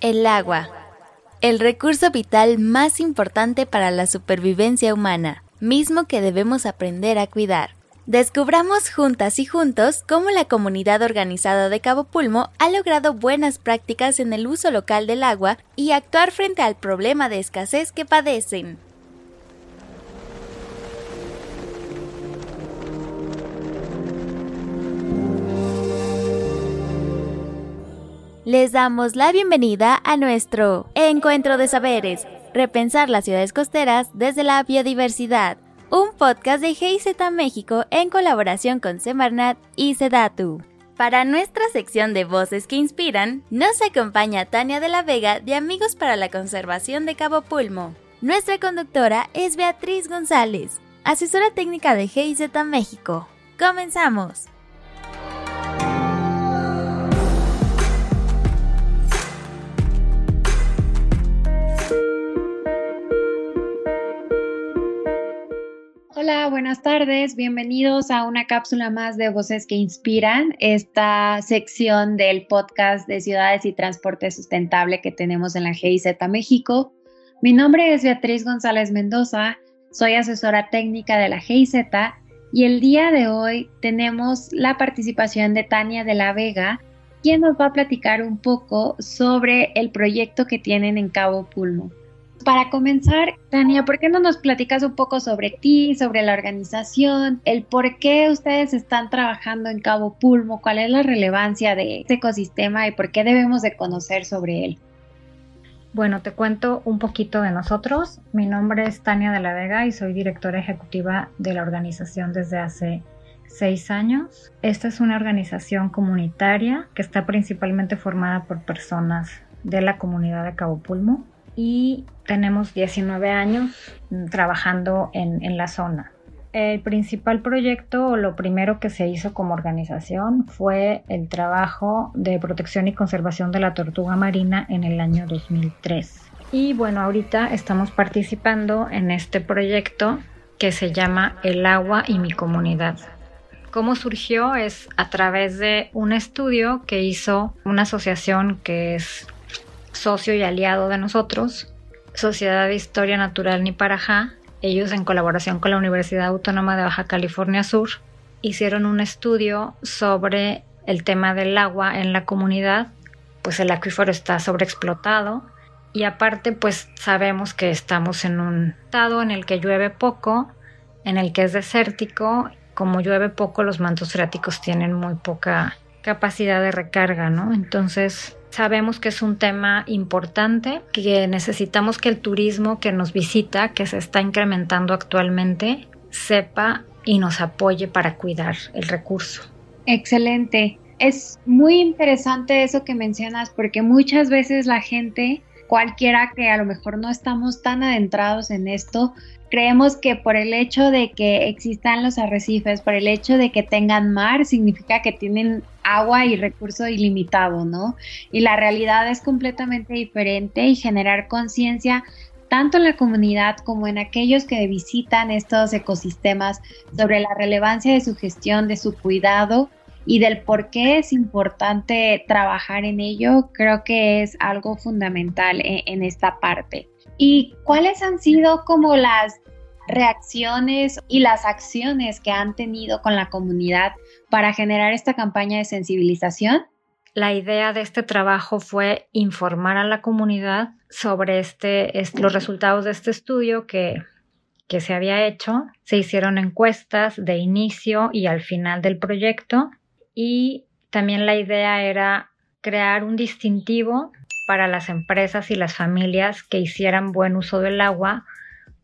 El agua. El recurso vital más importante para la supervivencia humana, mismo que debemos aprender a cuidar. Descubramos juntas y juntos cómo la comunidad organizada de Cabo Pulmo ha logrado buenas prácticas en el uso local del agua y actuar frente al problema de escasez que padecen. Les damos la bienvenida a nuestro Encuentro de Saberes, repensar las ciudades costeras desde la biodiversidad, un podcast de GIZ México en colaboración con Semarnat y Sedatu. Para nuestra sección de Voces que Inspiran, nos acompaña Tania de la Vega de Amigos para la Conservación de Cabo Pulmo. Nuestra conductora es Beatriz González, asesora técnica de GIZ México. ¡Comenzamos! Buenas tardes. Bienvenidos a una cápsula más de Voces que Inspiran, esta sección del podcast de Ciudades y Transporte Sustentable que tenemos en la GIZ México. Mi nombre es Beatriz González Mendoza, soy asesora técnica de la GIZ y el día de hoy tenemos la participación de Tania de la Vega, quien nos va a platicar un poco sobre el proyecto que tienen en Cabo Pulmo. Para comenzar, Tania, ¿por qué no nos platicas un poco sobre ti, sobre la organización, el por qué ustedes están trabajando en Cabo Pulmo, cuál es la relevancia de este ecosistema y por qué debemos de conocer sobre él? Bueno, te cuento un poquito de nosotros. Mi nombre es Tania de la Vega y soy directora ejecutiva de la organización desde hace seis años. Esta es una organización comunitaria que está principalmente formada por personas de la comunidad de Cabo Pulmo y tenemos 19 años trabajando en, la zona. El principal proyecto o lo primero que se hizo como organización fue el trabajo de protección y conservación de la tortuga marina en el año 2003. Y bueno, ahorita estamos participando en este proyecto que se llama El agua y mi comunidad. ¿Cómo surgió? Es a través de un estudio que hizo una asociación que es socio y aliado de nosotros, Sociedad de Historia Natural Niparajá, ellos en colaboración con la Universidad Autónoma de Baja California Sur, hicieron un estudio sobre el tema del agua en la comunidad, pues el acuífero está sobreexplotado y aparte pues sabemos que estamos en un estado en el que llueve poco, en el que es desértico, como llueve poco los mantos freáticos tienen muy poca capacidad de recarga, ¿no? Entonces Sabemos que es un tema importante, que necesitamos que el turismo que nos visita, que se está incrementando actualmente, sepa y nos apoye para cuidar el recurso. Excelente. Es muy interesante eso que mencionas porque muchas veces la gente, cualquiera que a lo mejor no estamos tan adentrados en esto, creemos que por el hecho de que existan los arrecifes, por el hecho de que tengan mar, significa que tienen agua y recurso ilimitado, ¿no? Y la realidad es completamente diferente y generar conciencia tanto en la comunidad como en aquellos que visitan estos ecosistemas sobre la relevancia de su gestión, de su cuidado y del por qué es importante trabajar en ello, creo que es algo fundamental en, en esta parte. ¿Y cuáles han sido como las reacciones y las acciones que han tenido con la comunidad para generar esta campaña de sensibilización? La idea de este trabajo fue informar a la comunidad sobre este, los resultados de este estudio que, que se había hecho. Se hicieron encuestas de inicio y al final del proyecto y también la idea era crear un distintivo para las empresas y las familias que hicieran buen uso del agua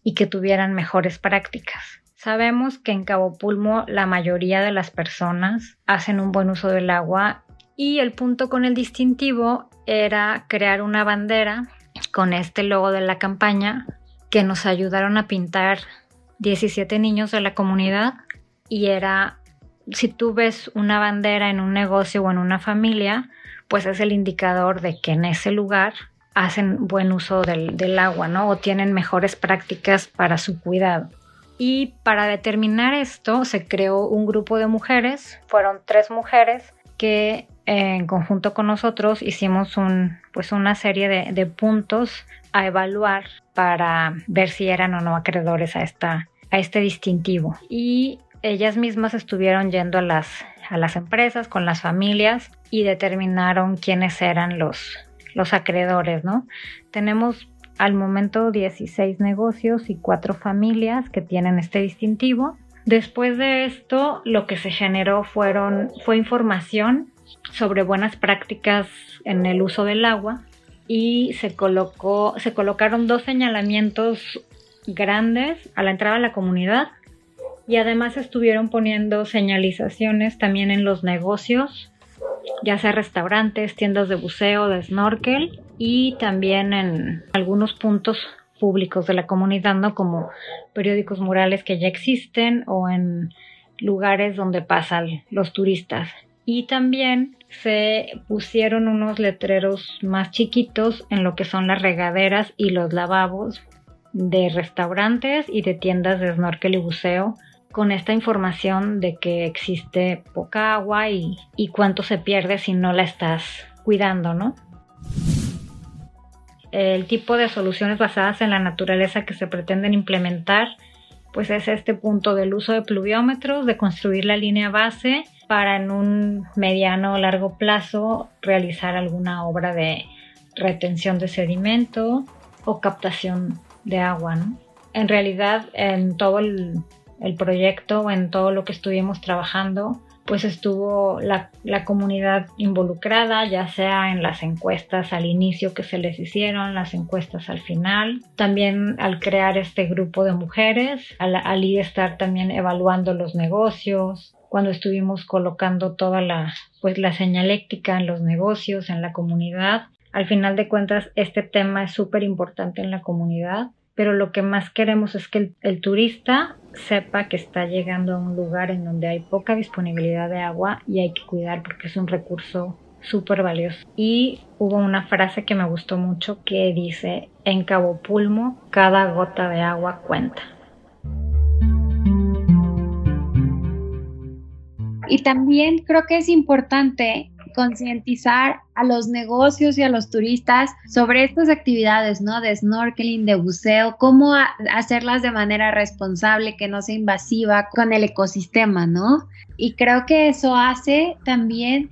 y que tuvieran mejores prácticas. Sabemos que en Cabo Pulmo la mayoría de las personas hacen un buen uso del agua y el punto con el distintivo era crear una bandera con este logo de la campaña que nos ayudaron a pintar 17 niños de la comunidad y era si tú ves una bandera en un negocio o en una familia, pues es el indicador de que en ese lugar hacen buen uso del, agua, ¿no? O tienen mejores prácticas para su cuidado. Y para determinar esto se creó un grupo de mujeres, fueron tres mujeres que en conjunto con nosotros hicimos pues una serie de, puntos a evaluar para ver si eran o no acreedores a, a este distintivo. Y ellas mismas estuvieron yendo a las, a las empresas con las familias y determinaron quiénes eran los, los acreedores, ¿no? Tenemos al momento 16 negocios y 4 familias que tienen este distintivo. Después de esto, lo que se generó fueron, fue información sobre buenas prácticas en el uso del agua y se colocó, se colocaron dos señalamientos grandes a la entrada de la comunidad y además estuvieron poniendo señalizaciones también en los negocios, ya sea restaurantes, tiendas de buceo, de snorkel y también en algunos puntos públicos de la comunidad, ¿no? Como periódicos murales que ya existen o en lugares donde pasan los turistas. Y también se pusieron unos letreros más chiquitos en lo que son las regaderas y los lavabos de restaurantes y de tiendas de snorkel y buceo con esta información de que existe poca agua y, y cuánto se pierde si no la estás cuidando, ¿no? El tipo de soluciones basadas en la naturaleza que se pretenden implementar pues es este punto del uso de pluviómetros, de construir la línea base para en un mediano o largo plazo realizar alguna obra de retención de sedimento o captación de agua. En realidad, en todo el el proyecto, en todo lo que estuvimos trabajando, pues estuvo la, comunidad involucrada, ya sea en las encuestas al inicio que se les hicieron, las encuestas al final, también al crear este grupo de mujeres, al, al ir estar también evaluando los negocios, cuando estuvimos colocando toda la, pues la señaléctica en los negocios, en la comunidad. Al final de cuentas, este tema es súper importante en la comunidad pero lo que más queremos es que el, turista sepa que está llegando a un lugar en donde hay poca disponibilidad de agua y hay que cuidar porque es un recurso súper valioso. Y hubo una frase que me gustó mucho que dice, en Cabo Pulmo cada gota de agua cuenta. Y también creo que es importante concientizar a los negocios y a los turistas sobre estas actividades, ¿no? De snorkeling, de buceo, cómo hacerlas de manera responsable, que no sea invasiva con el ecosistema, ¿no? Y creo que eso hace también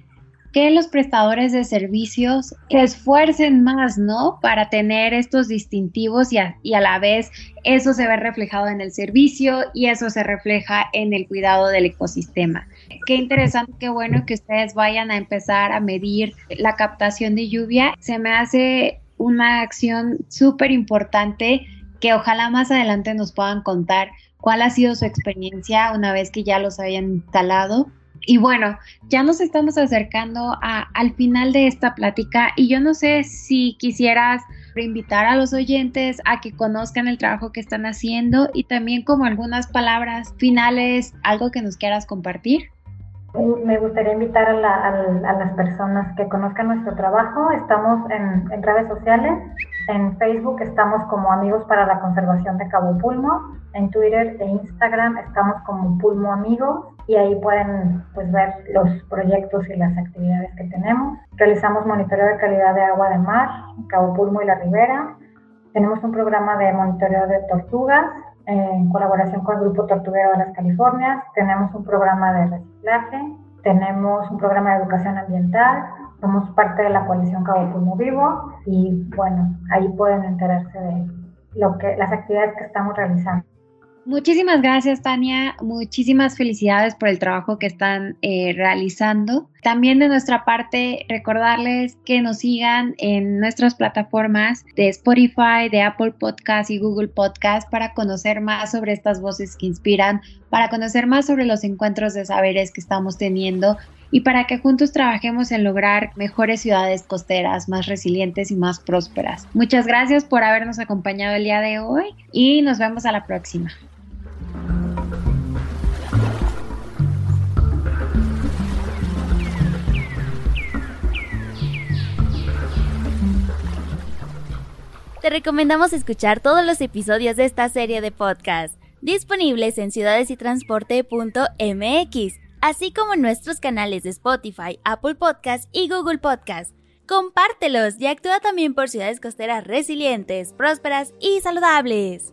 que los prestadores de servicios se esfuercen más, ¿no? Para tener estos distintivos y a, la vez eso se ve reflejado en el servicio y eso se refleja en el cuidado del ecosistema. Qué interesante, qué bueno que ustedes vayan a empezar a medir la captación de lluvia. Se me hace una acción súper importante que ojalá más adelante nos puedan contar cuál ha sido su experiencia una vez que ya los hayan instalado y bueno, ya nos estamos acercando al final de esta plática y yo no sé si quisieras invitar a los oyentes a que conozcan el trabajo que están haciendo y también como algunas palabras finales, algo que nos quieras compartir. Me gustaría invitar a, las personas que conozcan nuestro trabajo. Estamos en, redes sociales. En Facebook estamos como Amigos para la Conservación de Cabo Pulmo. En Twitter e Instagram estamos como Pulmo Amigos y ahí pueden pues, ver los proyectos y las actividades que tenemos. Realizamos monitoreo de calidad de agua de mar, Cabo Pulmo y la Ribera. Tenemos un programa de monitoreo de tortugas en colaboración con el Grupo Tortuguero de las Californias. Tenemos un programa de reciclaje, tenemos un programa de educación ambiental, somos parte de la coalición Cabo Pulmo Vivo y bueno, ahí pueden enterarse de lo que, las actividades que estamos realizando. Muchísimas gracias, Tania. Muchísimas felicidades por el trabajo que están eh, realizando. También de nuestra parte, recordarles que nos sigan en nuestras plataformas de Spotify, de Apple Podcast y Google Podcast para conocer más sobre estas voces que inspiran, para conocer más sobre los encuentros de saberes que estamos teniendo y para que juntos trabajemos en lograr mejores ciudades costeras, más resilientes y más prósperas. Muchas gracias por habernos acompañado el día de hoy y nos vemos a la próxima. Te recomendamos escuchar todos los episodios de esta serie de podcast, disponibles en ciudadesytransporte.mx así como en nuestros canales de Spotify, Apple Podcast y Google Podcast. Compártelos y actúa también por ciudades costeras resilientes, prósperas y saludables.